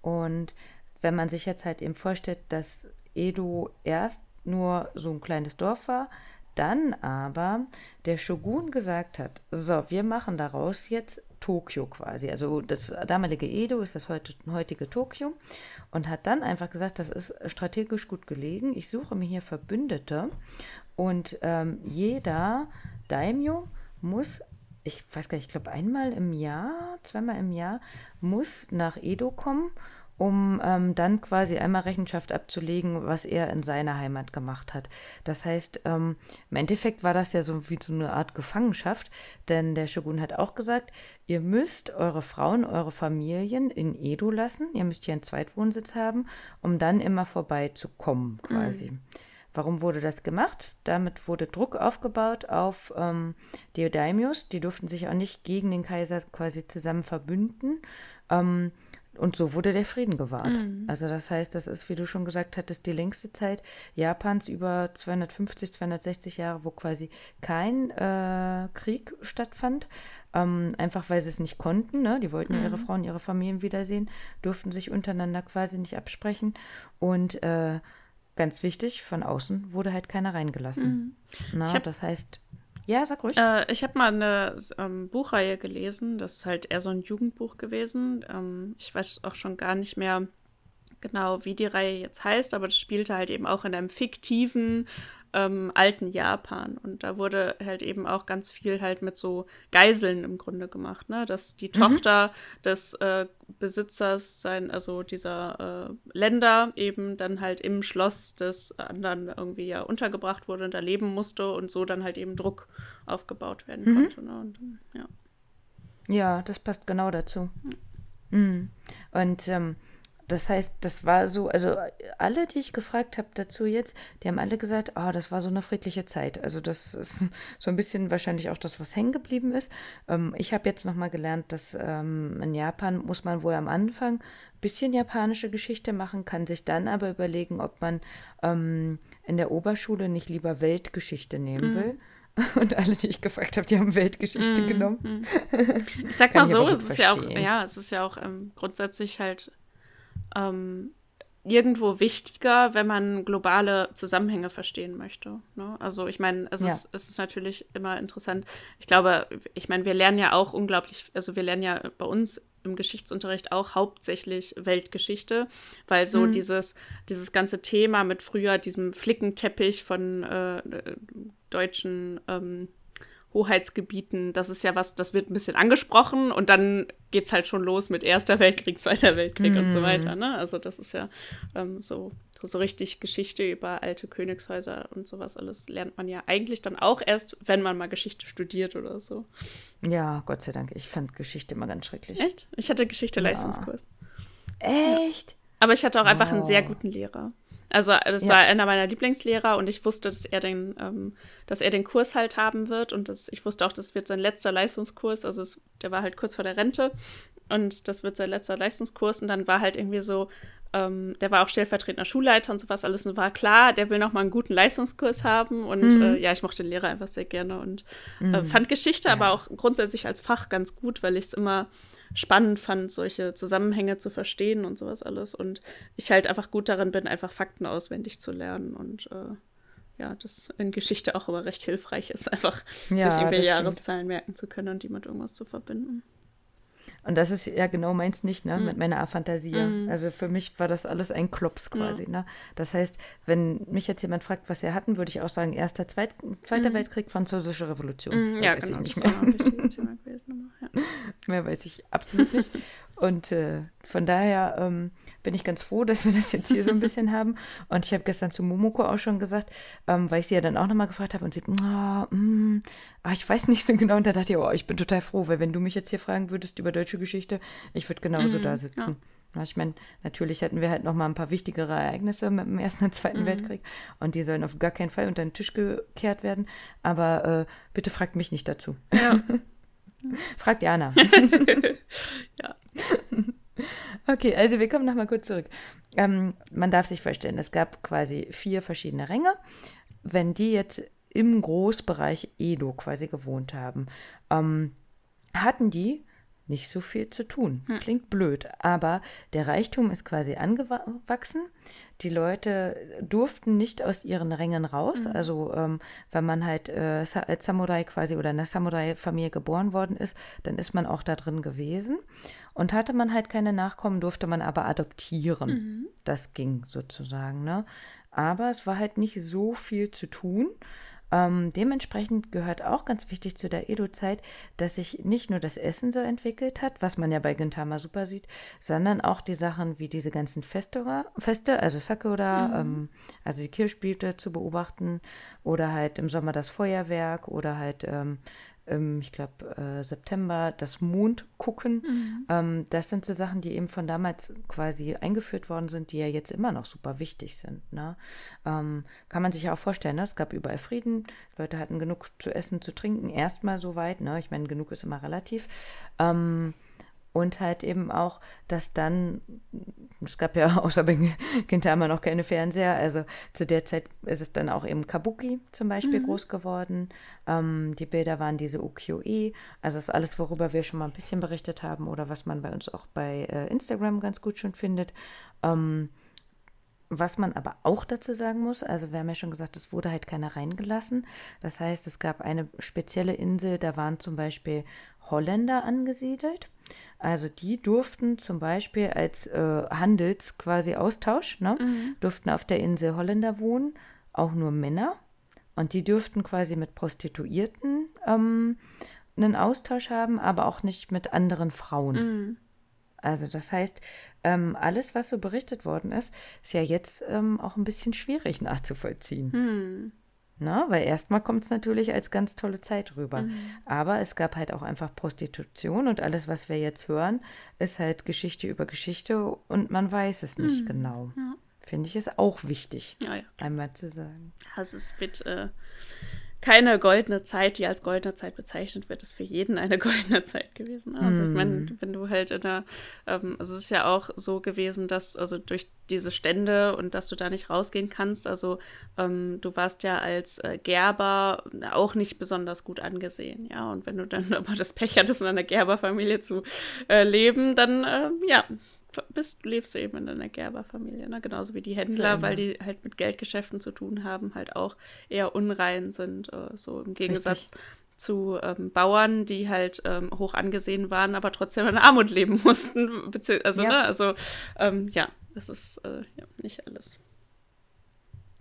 Und wenn man sich jetzt halt eben vorstellt, dass Edo erst nur so ein kleines Dorf war, dann aber der Shogun gesagt hat, so, wir machen daraus jetzt Tokio quasi. Also das damalige Edo ist das heutige Tokio und hat dann einfach gesagt, das ist strategisch gut gelegen. Ich suche mir hier Verbündete und ähm, jeder Daimyo muss, ich weiß gar nicht, ich glaube einmal im Jahr, zweimal im Jahr, muss nach Edo kommen um ähm, dann quasi einmal Rechenschaft abzulegen, was er in seiner Heimat gemacht hat. Das heißt, ähm, im Endeffekt war das ja so wie so eine Art Gefangenschaft, denn der Shogun hat auch gesagt, ihr müsst eure Frauen, eure Familien in Edo lassen, ihr müsst hier einen Zweitwohnsitz haben, um dann immer vorbeizukommen quasi. Mhm. Warum wurde das gemacht? Damit wurde Druck aufgebaut auf ähm, die Daimyos. Die durften sich auch nicht gegen den Kaiser quasi zusammen verbünden. Ähm, und so wurde der Frieden gewahrt. Mhm. Also das heißt, das ist, wie du schon gesagt hattest, die längste Zeit Japans über 250, 260 Jahre, wo quasi kein äh, Krieg stattfand. Ähm, einfach weil sie es nicht konnten. Ne? Die wollten mhm. ihre. Frauen, ihre Familien wiedersehen, durften sich untereinander quasi nicht absprechen. Und äh, ganz wichtig, von außen wurde halt keiner reingelassen. Mhm. Na, das heißt, Ja, sag ruhig. Äh, ich habe mal eine ähm, Buchreihe gelesen, das ist halt eher so ein Jugendbuch gewesen. Ähm, ich weiß auch schon gar nicht mehr genau, wie die Reihe jetzt heißt, aber das spielte halt eben auch in einem fiktiven ähm, alten Japan. Und da wurde halt eben auch ganz viel halt mit so Geiseln im Grunde gemacht, ne? Dass die mhm. Tochter des äh, Besitzers sein, also dieser äh, Länder eben dann halt im Schloss des anderen irgendwie ja untergebracht wurde und da leben musste und so dann halt eben Druck aufgebaut werden mhm. konnte. Ne? Und, ja. ja, das passt genau dazu. Mhm. Und ähm, das heißt, das war so, also alle, die ich gefragt habe dazu jetzt, die haben alle gesagt, oh, das war so eine friedliche Zeit. Also das ist <laughs> so ein bisschen wahrscheinlich auch das, was hängen geblieben ist. Ähm, ich habe jetzt nochmal gelernt, dass ähm, in Japan muss man wohl am Anfang ein bisschen japanische Geschichte machen, kann sich dann aber überlegen, ob man ähm, in der Oberschule nicht lieber Weltgeschichte nehmen mhm. will. <laughs> Und alle, die ich gefragt habe, die haben Weltgeschichte mm, genommen. Mm. Ich sag mal so, es ist ja auch, ja, es ist ja auch ähm, grundsätzlich halt ähm, irgendwo wichtiger, wenn man globale Zusammenhänge verstehen möchte. Ne? Also ich meine, es, ja. ist, es ist natürlich immer interessant. Ich glaube, ich meine, wir lernen ja auch unglaublich, also wir lernen ja bei uns im Geschichtsunterricht auch hauptsächlich Weltgeschichte, weil so mhm. dieses, dieses ganze Thema mit früher diesem Flickenteppich von äh, deutschen ähm, Hoheitsgebieten, das ist ja was, das wird ein bisschen angesprochen und dann geht es halt schon los mit Erster Weltkrieg, Zweiter Weltkrieg mm. und so mhm. weiter. Ne? Also das ist ja ähm, so, so richtig Geschichte über alte Königshäuser und sowas alles lernt man ja eigentlich dann auch erst, wenn man mal Geschichte studiert oder so. Ja, Gott sei Dank. Ich fand Geschichte immer ganz schrecklich. Echt? Ich hatte Geschichte-Leistungskurs. Ja. Echt? Ja. Aber ich hatte auch einfach einen sehr guten Lehrer. Also das ja. war einer meiner Lieblingslehrer und ich wusste, dass er den, ähm, dass er den Kurs halt haben wird und das, ich wusste auch, das wird sein letzter Leistungskurs. Also es, der war halt kurz vor der Rente und das wird sein letzter Leistungskurs und dann war halt irgendwie so, ähm, der war auch stellvertretender Schulleiter und sowas alles und war klar, der will noch mal einen guten Leistungskurs haben und mhm. äh, ja, ich mochte den Lehrer einfach sehr gerne und äh, mhm. fand Geschichte ja. aber auch grundsätzlich als Fach ganz gut, weil ich es immer spannend fand, solche Zusammenhänge zu verstehen und sowas alles. Und ich halt einfach gut darin bin, einfach Fakten auswendig zu lernen und äh, ja, das in Geschichte auch immer recht hilfreich ist, <laughs> einfach ja, sich irgendwelche Jahreszahlen merken zu können und die mit irgendwas zu verbinden. Und das ist ja genau meins nicht, ne, mm. mit meiner Fantasie. Mm. Also für mich war das alles ein Klops quasi, mm. ne. Das heißt, wenn mich jetzt jemand fragt, was wir hatten, würde ich auch sagen, erster, zweit, zweiter mm. Weltkrieg, französische Revolution. Mm, ja, genau, das ist auch ein wichtiges Thema gewesen. Ja. <laughs> Mehr weiß ich absolut nicht. Und äh, von daher ähm, bin ich ganz froh, <laughs> dass wir das jetzt hier so ein <laughs> bisschen haben. Und ich habe gestern zu Momoko auch schon gesagt, ähm, weil ich sie ja dann auch nochmal gefragt habe und sie, oh, mm, ah, ich weiß nicht so genau. Und da dachte ich, oh, ich bin total froh, weil wenn du mich jetzt hier fragen würdest über deutsche Geschichte, ich würde genauso mhm, da sitzen. Ja. Ich meine, natürlich hatten wir halt noch mal ein paar wichtigere Ereignisse mit dem Ersten und Zweiten mhm. Weltkrieg und die sollen auf gar keinen Fall unter den Tisch gekehrt werden. Aber äh, bitte fragt mich nicht dazu. Ja. <laughs> Fragt Jana. <laughs> <laughs> ja. Okay, also wir kommen nochmal kurz zurück. Ähm, man darf sich vorstellen, es gab quasi vier verschiedene Ränge. Wenn die jetzt im Großbereich Edo quasi gewohnt haben, ähm, hatten die nicht so viel zu tun. Hm. Klingt blöd, aber der Reichtum ist quasi angewachsen. Die Leute durften nicht aus ihren Rängen raus. Mhm. Also ähm, wenn man halt äh, als Samurai quasi oder in einer Samurai-Familie geboren worden ist, dann ist man auch da drin gewesen. Und hatte man halt keine Nachkommen, durfte man aber adoptieren. Mhm. Das ging sozusagen. Ne? Aber es war halt nicht so viel zu tun. Ähm, dementsprechend gehört auch ganz wichtig zu der Edo-Zeit, dass sich nicht nur das Essen so entwickelt hat, was man ja bei Gintama super sieht, sondern auch die Sachen wie diese ganzen Feste, Feste also Sakura, mhm. ähm, also die Kirschblüte zu beobachten oder halt im Sommer das Feuerwerk oder halt ähm, ähm, ich glaube, äh, September das Mond gucken. Mhm. Ähm, das sind so Sachen, die eben von damals quasi eingeführt worden sind, die ja jetzt immer noch super wichtig sind. Ne? Ähm, kann man sich ja auch vorstellen, ne? es gab überall Frieden, Leute hatten genug zu essen, zu trinken, erstmal soweit. Ne? Ich meine, genug ist immer relativ. Ähm, und halt eben auch, dass dann, es gab ja <laughs> außer bei Gintama noch keine Fernseher, also zu der Zeit ist es dann auch eben Kabuki zum Beispiel mhm. groß geworden. Ähm, die Bilder waren diese Ukiyo-e, also das ist alles, worüber wir schon mal ein bisschen berichtet haben oder was man bei uns auch bei äh, Instagram ganz gut schon findet. Ähm, Was man aber auch dazu sagen muss, also wir haben ja schon gesagt, es wurde halt keiner reingelassen. Das heißt, es gab eine spezielle Insel, da waren zum Beispiel Holländer angesiedelt. Also die durften zum Beispiel als äh, Handels quasi Austausch, ne, Mhm. durften auf der Insel Holländer wohnen, auch nur Männer. Und die dürften quasi mit Prostituierten ähm, einen Austausch haben, aber auch nicht mit anderen Frauen. Mhm. Also das heißt, ähm, alles, was so berichtet worden ist, ist ja jetzt ähm, auch ein bisschen schwierig nachzuvollziehen. Hm. Na, weil erstmal kommt es natürlich als ganz tolle Zeit rüber. Mhm. Aber es gab halt auch einfach Prostitution und alles, was wir jetzt hören, ist halt Geschichte über Geschichte und man weiß es nicht genau. Mhm. Ja. Finde ich es auch wichtig, Ja, ja. einmal zu sagen. Also es wird äh, keine goldene Zeit, die als goldene Zeit bezeichnet wird, ist für jeden eine <laughs> goldene Zeit gewesen. Also ich meine, wenn du halt in der, ähm, also es ist ja auch so gewesen, dass also durch diese Stände und dass du da nicht rausgehen kannst, also ähm, du warst ja als äh, Gerber auch nicht besonders gut angesehen, ja. Und wenn du dann <laughs> aber das Pech hattest, in einer Gerberfamilie zu äh, leben, dann äh, ja, bist, lebst du eben in einer Gerberfamilie, ne? genauso wie die Händler, immer. weil die halt mit Geldgeschäften zu tun haben, halt auch eher unrein sind, äh, so im Gegensatz zu ähm, Bauern, die halt ähm, hoch angesehen waren, aber trotzdem in Armut leben <laughs> mussten. Also, Ja. ne, also ähm, ja, es ist äh, ja, nicht alles.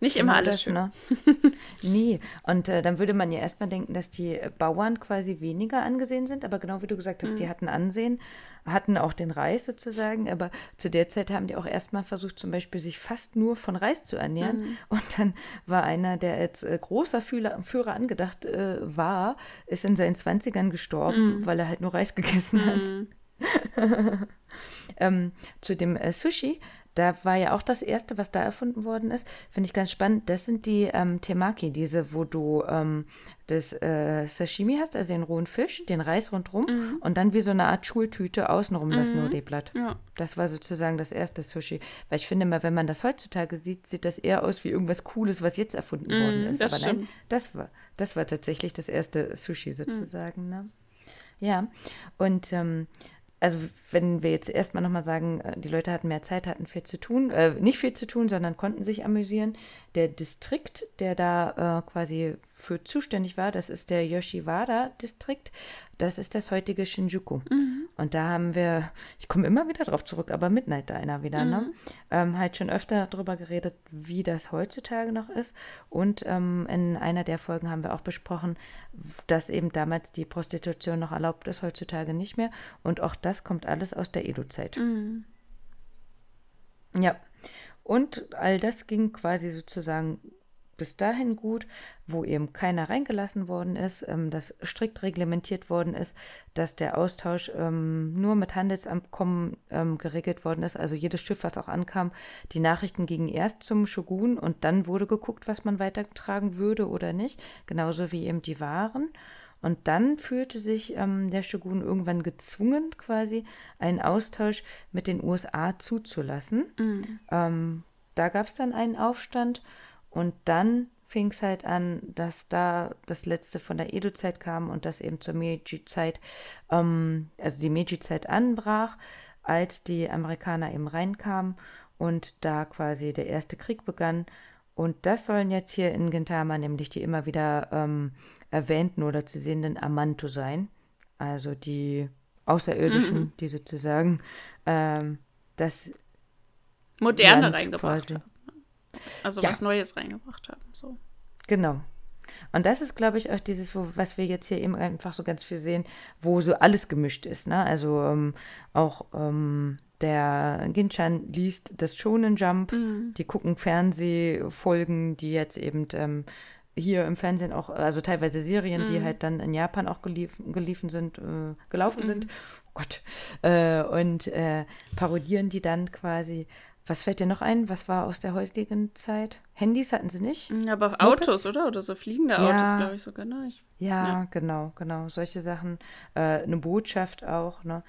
Nicht immer alles das, schön. Ne? <laughs> nee, und äh, dann würde man ja erstmal denken, dass die äh, Bauern quasi weniger angesehen sind, aber genau wie du gesagt hast, die Mhm. hatten Ansehen, hatten auch den Reis sozusagen, aber zu der Zeit haben die auch erstmal versucht, zum Beispiel sich fast nur von Reis zu ernähren. Mhm. Und dann war einer, der als äh, großer Fühler, Führer angedacht äh, war, ist in seinen 20ern gestorben, weil er halt nur Reis gegessen hat. Mhm. <laughs> Ähm, zu dem äh, Sushi, da war ja auch das erste, was da erfunden worden ist, finde ich ganz spannend. Das sind die ähm, Temaki, diese, wo du ähm, das äh, Sashimi hast, also den rohen Fisch, den Reis rundrum und dann wie so eine Art Schultüte außenrum das Nori-Blatt. Ja. Das war sozusagen das erste Sushi. Weil ich finde mal, wenn man das heutzutage sieht, sieht das eher aus wie irgendwas Cooles, was jetzt erfunden worden ist. das Aber nein, das war, das war tatsächlich das erste Sushi sozusagen. Ne? Ja, und ähm, also wenn wir jetzt erstmal nochmal sagen, äh, die Leute hatten mehr Zeit, hatten viel zu tun, äh, nicht viel zu tun, sondern konnten sich amüsieren. Der Distrikt, der da äh, quasi für zuständig war, das ist der Yoshiwara-Distrikt. Das ist das heutige Shinjuku. Und da haben wir, ich komme immer wieder drauf zurück, aber Midnight Diner wieder, ne? Ähm, halt schon öfter drüber geredet, wie das heutzutage noch ist. Und ähm, in einer der Folgen haben wir auch besprochen, dass eben damals die Prostitution noch erlaubt ist, heutzutage nicht mehr. Und auch das kommt alles aus der Edo-Zeit. Mhm. Ja. Und all das ging quasi sozusagen bis dahin gut, wo eben keiner reingelassen worden ist, ähm, dass strikt reglementiert worden ist, dass der Austausch ähm, nur mit Handelsabkommen ähm, geregelt worden ist. Also jedes Schiff, was auch ankam, die Nachrichten gingen erst zum Shogun und dann wurde geguckt, was man weitertragen würde oder nicht, genauso wie eben die Waren. Und dann fühlte sich ähm, der Shogun irgendwann gezwungen, quasi einen Austausch mit den USA zuzulassen. Ähm, da gab es dann einen Aufstand und dann fing es halt an, dass da das letzte von der Edo-Zeit kam und das eben zur Meiji-Zeit, ähm, also die Meiji-Zeit anbrach, als die Amerikaner eben reinkamen und da quasi der erste Krieg begann. Und das sollen jetzt hier in Gintama nämlich die immer wieder ähm, erwähnten oder zu sehenden Amanto sein. Also die Außerirdischen, die sozusagen ähm, das Moderne Land reingebracht quasi. Also Ja. was Neues reingebracht haben. So. Genau. Und das ist, glaube ich, auch dieses, wo, was wir jetzt hier eben einfach so ganz viel sehen, wo so alles gemischt ist. Ne? Also ähm, auch ähm, der Ginchan liest das Shonen Jump, die gucken Fernsehfolgen, die jetzt eben ähm, hier im Fernsehen auch, also teilweise Serien, die halt dann in Japan auch gelief, geliefen sind, äh, gelaufen sind. Oh Gott. Äh, und äh, parodieren die dann quasi. Was fällt dir noch ein? Was war aus der heutigen Zeit? Handys hatten sie nicht? Ja, aber Mopeds? Autos, oder? Oder so fliegende Ja. Autos, glaube ich sogar. Ne? Ich, Ja, Ja. genau, genau. Solche Sachen. Äh, eine Botschaft auch, ne?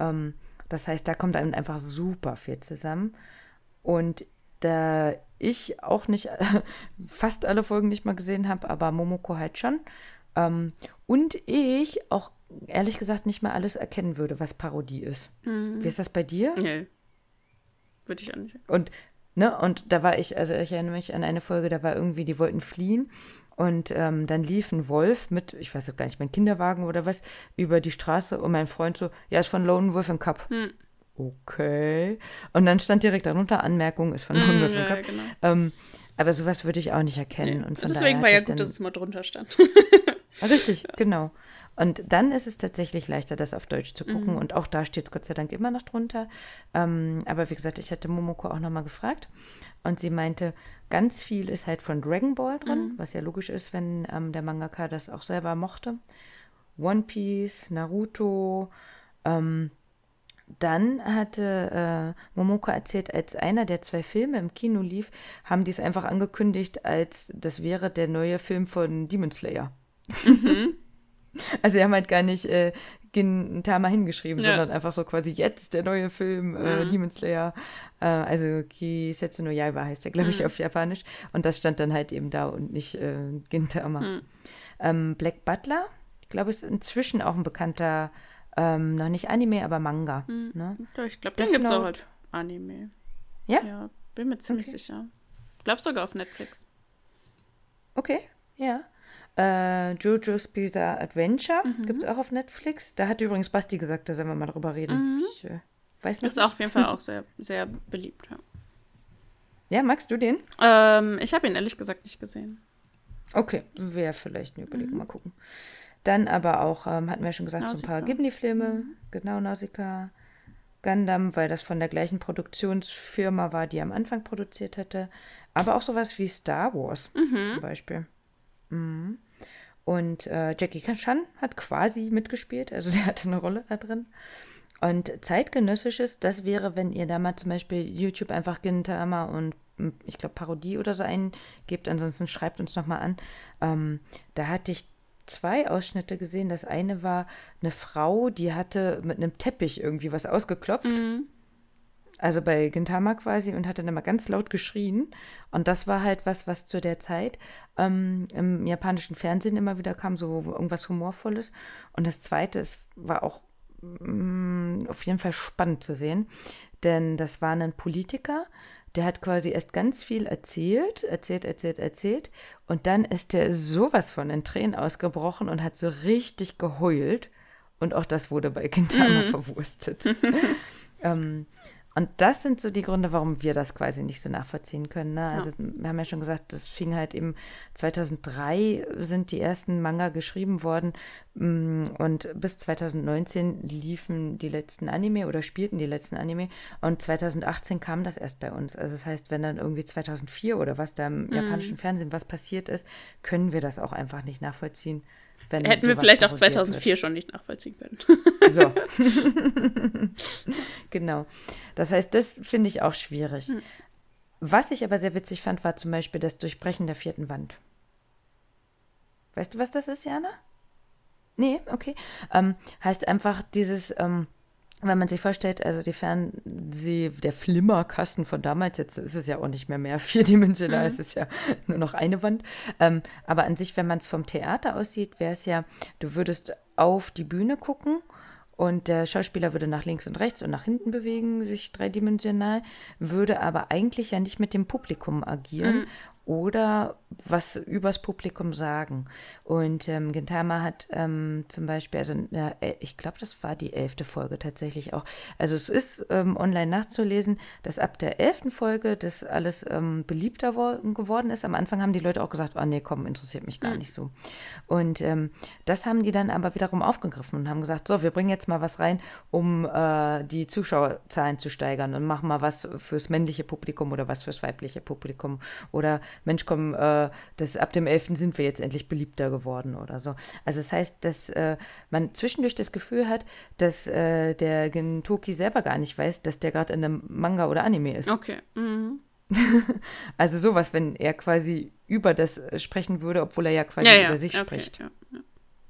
Ähm, das heißt, da kommt einem einfach super viel zusammen. Und da ich auch nicht <laughs> fast alle Folgen nicht mal gesehen habe, aber Momoko halt schon. Ähm, und ich auch ehrlich gesagt nicht mal alles erkennen würde, was Parodie ist. Wie ist das bei dir? nee. Würde ich auch nicht. Und Ne? Und da war ich, also ich erinnere mich an eine Folge, da war irgendwie, die wollten fliehen und ähm, dann lief ein Wolf mit, ich weiß jetzt gar nicht, mein Kinderwagen oder was, über die Straße und mein Freund so, ja, ist von Lone Wolf and Cup. Hm. Okay. Und dann stand direkt darunter Anmerkung, ist von Lone hm, Wolf and Cup. Ja, genau. ähm, aber sowas würde ich auch nicht erkennen. Nee. Und Deswegen war ja gut, dass es mal drunter stand. <laughs> Richtig, genau. Und dann ist es tatsächlich leichter, das auf Deutsch zu gucken. Mhm. Und auch da steht es Gott sei Dank immer noch drunter. Ähm, aber wie gesagt, ich hatte Momoko auch nochmal gefragt. Und sie meinte, ganz viel ist halt von Dragon Ball drin, mhm. was ja logisch ist, wenn ähm, der Mangaka das auch selber mochte. One Piece, Naruto. Ähm, dann hatte äh, Momoko erzählt, als einer der zwei Filme im Kino lief, haben die es einfach angekündigt, als das wäre der neue Film von Demon Slayer. Mhm. Also, sie haben halt gar nicht äh, Gintama hingeschrieben, ja. sondern einfach so quasi jetzt der neue Film, äh, mhm. Demon Slayer. Äh, also, Kisetsu no Yaiba heißt der, glaube ich, mhm. auf Japanisch. Und das stand dann halt eben da und nicht äh, Gintama. Mhm. Ähm, Black Butler, ich glaube, ist inzwischen auch ein bekannter, ähm, noch nicht Anime, aber Manga. Mhm. Ne? Ich glaube, den gibt es auch halt Anime. Ja? Ja, bin mir ziemlich okay. sicher. Ich glaube sogar auf Netflix. Okay, ja. Äh, Jojo's Bizarre Adventure mhm. gibt es auch auf Netflix. Da hat übrigens Basti gesagt, da sollen wir mal drüber reden. Mhm. Ich äh, weiß nicht. Ist auf jeden Fall <laughs> auch sehr, sehr beliebt, ja. Ja, magst du den? Ähm, ich habe ihn ehrlich gesagt nicht gesehen. Okay, wäre vielleicht eine Überlegung. Mhm. Mal gucken. Dann aber auch, ähm, hatten wir ja schon gesagt, Nausicaa. so ein paar Ghibli-Filme. Mhm. Genau, Nausicaa. Gundam, weil das von der gleichen Produktionsfirma war, die am Anfang produziert hatte. Aber auch sowas wie Star Wars mhm. zum Beispiel. Mhm. Und äh, Jackie Chan hat quasi mitgespielt, also <laughs> der hatte eine Rolle da drin. Und zeitgenössisches, das wäre, wenn ihr da mal zum Beispiel YouTube einfach Gintama und hm, ich glaube Parodie oder so eingebt, ansonsten schreibt uns nochmal an. Ähm, da hatte ich zwei Ausschnitte gesehen. Das eine war eine Frau, die hatte mit einem Teppich irgendwie was ausgeklopft. Mhm also bei Gintama quasi, und hat dann immer ganz laut geschrien. Und das war halt was, was zu der Zeit ähm, im japanischen Fernsehen immer wieder kam, so irgendwas Humorvolles. Und das Zweite, es war auch mh, mm, auf jeden Fall spannend zu sehen, denn das war ein Politiker, der hat quasi erst ganz viel erzählt, erzählt, erzählt, erzählt. Und dann ist der sowas von in Tränen ausgebrochen und hat so richtig geheult. Und auch das wurde bei Gintama mm. verwurstet. <laughs> ähm, und das sind so die Gründe, warum wir das quasi nicht so nachvollziehen können. Ne? Also ja. wir haben ja schon gesagt, das fing halt eben 2003 sind die ersten Manga geschrieben worden mm, und bis 2019 liefen die letzten Anime oder spielten die letzten Anime und 2018 kam das erst bei uns. Also das heißt, wenn dann irgendwie 2004 oder was da im mhm. japanischen Fernsehen was passiert ist, können wir das auch einfach nicht nachvollziehen. Hätten wir vielleicht auch 2004 wird. schon nicht nachvollziehen können. So. <laughs> genau. Das heißt, das finde ich auch schwierig. Hm. Was ich aber sehr witzig fand, war zum Beispiel das Durchbrechen der vierten Wand. Weißt du, was das ist, Jana? Nee, okay. Ähm, heißt einfach dieses, ähm, wenn man sich vorstellt, also die Fernseh, der Flimmerkasten von damals, jetzt ist es ja auch nicht mehr mehr <laughs> vierdimensional, mhm. es ist ja nur noch eine Wand. Ähm, aber an sich, wenn man es vom Theater aussieht, wäre es ja, du würdest auf die Bühne gucken und der Schauspieler würde nach links und rechts und nach hinten bewegen, sich dreidimensional, würde aber eigentlich ja nicht mit dem Publikum agieren. Mhm oder was übers Publikum sagen. Und ähm, Gintama hat ähm, zum Beispiel, also äh, ich glaube, das war die elfte Folge tatsächlich auch. Also es ist ähm, online nachzulesen, dass ab der elften Folge das alles ähm, beliebter geworden ist. Am Anfang haben die Leute auch gesagt, oh nee, komm, interessiert mich gar mhm. nicht so. Und ähm, das haben die dann aber wiederum aufgegriffen und haben gesagt, so, wir bringen jetzt mal was rein, um äh, die Zuschauerzahlen zu steigern und machen mal was fürs männliche Publikum oder was fürs weibliche Publikum oder Mensch, komm, äh, das, ab dem 11. sind wir jetzt endlich beliebter geworden oder so. Also das heißt, dass äh, man zwischendurch das Gefühl hat, dass äh, der Gentoki selber gar nicht weiß, dass der gerade in einem Manga oder Anime ist. Okay. Mhm. <laughs> also sowas, wenn er quasi über das äh, sprechen würde, obwohl er ja quasi ja, ja. über sich okay, spricht. Ja,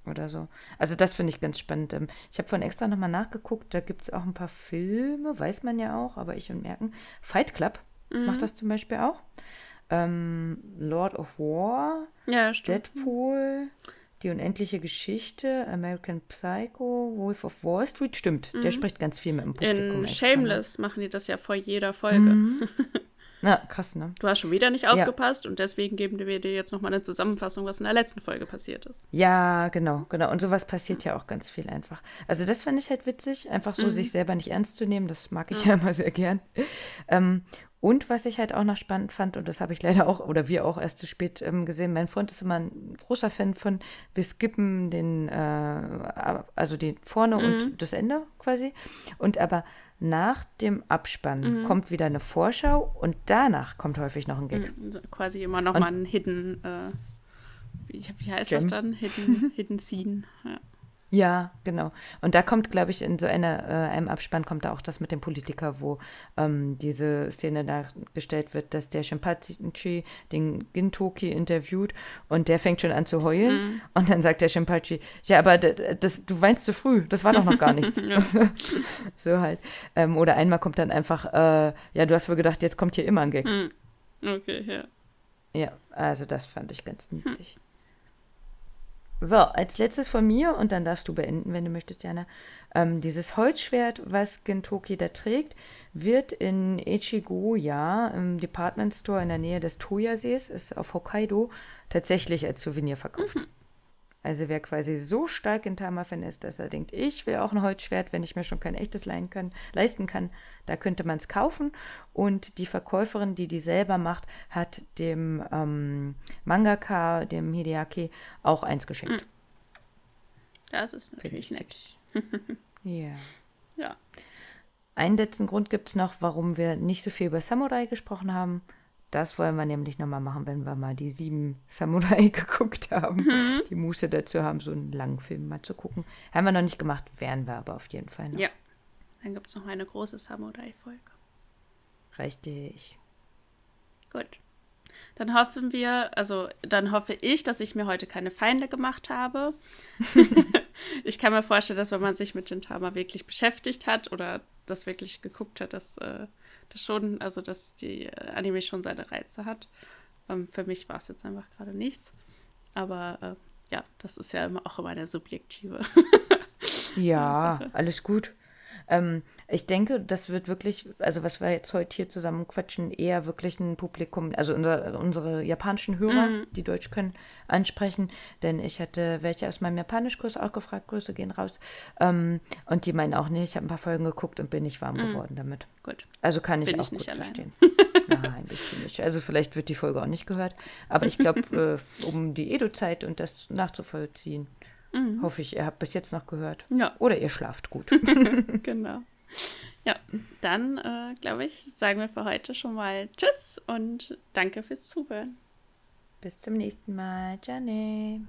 oder so. Also das finde ich ganz spannend. Ähm, ich habe von extra nochmal nachgeguckt, da gibt es auch ein paar Filme, weiß man ja auch, aber ich und merken. Fight Club mhm. macht das zum Beispiel auch ähm, Lord of War, ja, Deadpool, Die unendliche Geschichte, American Psycho, Wolf of Wall Street, stimmt. Mhm. Der spricht ganz viel mit dem Publikum. In ne? Shameless machen die das ja vor jeder Folge. Mhm. <laughs> Na, krass, ne? Du hast schon wieder nicht aufgepasst ja. und deswegen geben wir dir jetzt nochmal eine Zusammenfassung, was in der letzten Folge passiert ist. Ja, genau, genau. Und sowas passiert ja auch ganz viel einfach. Also das fand ich halt witzig, einfach so mhm. sich selber nicht ernst zu nehmen. Das mag ich mhm. ja immer sehr gern. Ähm, und was ich halt auch noch spannend fand, und das habe ich leider auch, oder wir auch erst zu spät ähm, gesehen, mein Freund ist immer ein großer Fan von, wir skippen den, äh, also den vorne mhm. und das Ende quasi. Und aber nach dem Abspann mhm. kommt wieder eine Vorschau und danach kommt häufig noch ein Gag. Mhm, quasi immer noch und, mal ein Hidden, äh, wie, wie, heißt Gem? das dann? Hidden, Hidden Scene. Ja. Ja, genau. Und da kommt, glaube ich, in so einer, äh, einem Abspann kommt da auch das mit dem Politiker, wo ähm, diese Szene dargestellt wird, dass der Shinpachi den Gintoki interviewt und der fängt schon an zu heulen. Mhm. Und dann sagt der Shinpachi, ja, aber das, du weinst zu früh, das war doch noch gar nichts. <laughs> <laughs> so, so, halt. Ähm, oder einmal kommt dann einfach, äh, ja, du hast wohl gedacht, jetzt kommt hier immer ein Gag. Mhm. Okay, ja. Ja, also das fand ich ganz niedlich. Hm. So, als letztes von mir, und dann darfst du beenden, wenn du möchtest, Jana. Ähm, dieses Holzschwert, was Gentoki da trägt, wird in Echigoya, im Department Store in der Nähe des Toya-Sees, ist auf Hokkaido, tatsächlich als Souvenir verkauft. Mhm. Also wer quasi so stark in Tama-Fan ist, dass er denkt, ich will auch ein Holzschwert, wenn ich mir schon kein echtes leihen können, leisten kann, da könnte man es kaufen. Und die Verkäuferin, die die selber macht, hat dem ähm, Mangaka, dem Hideaki, auch eins geschenkt. Hm. Das ist natürlich nett. <laughs> ja. Ja. Einen letzten Grund gibt es noch, warum wir nicht so viel über Samurai gesprochen haben. Das wollen wir nämlich nochmal machen, wenn wir mal die sieben Samurai <laughs> geguckt haben. Mhm. Die Muße dazu haben, so einen langen Film mal zu gucken. Haben wir noch nicht gemacht, werden wir aber auf jeden Fall noch. Ja. Dann gibt es noch eine große Samurai-Folge. Richtig. Gut. Dann hoffen wir, also dann hoffe ich, dass ich mir heute keine Feinde gemacht habe. <laughs> <laughs> ich kann mir vorstellen, dass wenn man sich mit Gintama wirklich beschäftigt hat oder das wirklich geguckt hat, dass äh, das schon, also dass die äh, Anime schon seine Reize hat. Ähm, für mich war es jetzt einfach gerade nichts. Aber äh, ja, das ist ja immer, auch immer eine subjektive. ja, <laughs> alles gut. Ähm, ich denke, das wird wirklich, also was wir jetzt heute hier zusammen quatschen, eher wirklich ein Publikum, also unser, unsere japanischen Hörer, mhm. die Deutsch können, ansprechen. Denn ich hatte welche aus meinem Japanischkurs auch gefragt, Grüße gehen raus. Ähm, und die meinen auch nicht, ich habe ein paar Folgen geguckt und bin nicht warm mhm. geworden damit. Gut. Also kann ich bin auch ich gut allein. verstehen. <laughs> Nein, bist du nicht. Also vielleicht wird die Folge auch nicht gehört. Aber ich glaube, <laughs> äh, um die Edo-Zeit und das nachzuvollziehen, Mhm. Hoffe ich, ihr habt bis jetzt noch gehört. Ja. Oder ihr schlaft gut. <laughs> <laughs> genau. Ja, dann äh, glaube ich, sagen wir für heute schon mal Tschüss und danke fürs Zuhören. Bis zum nächsten Mal. Janne.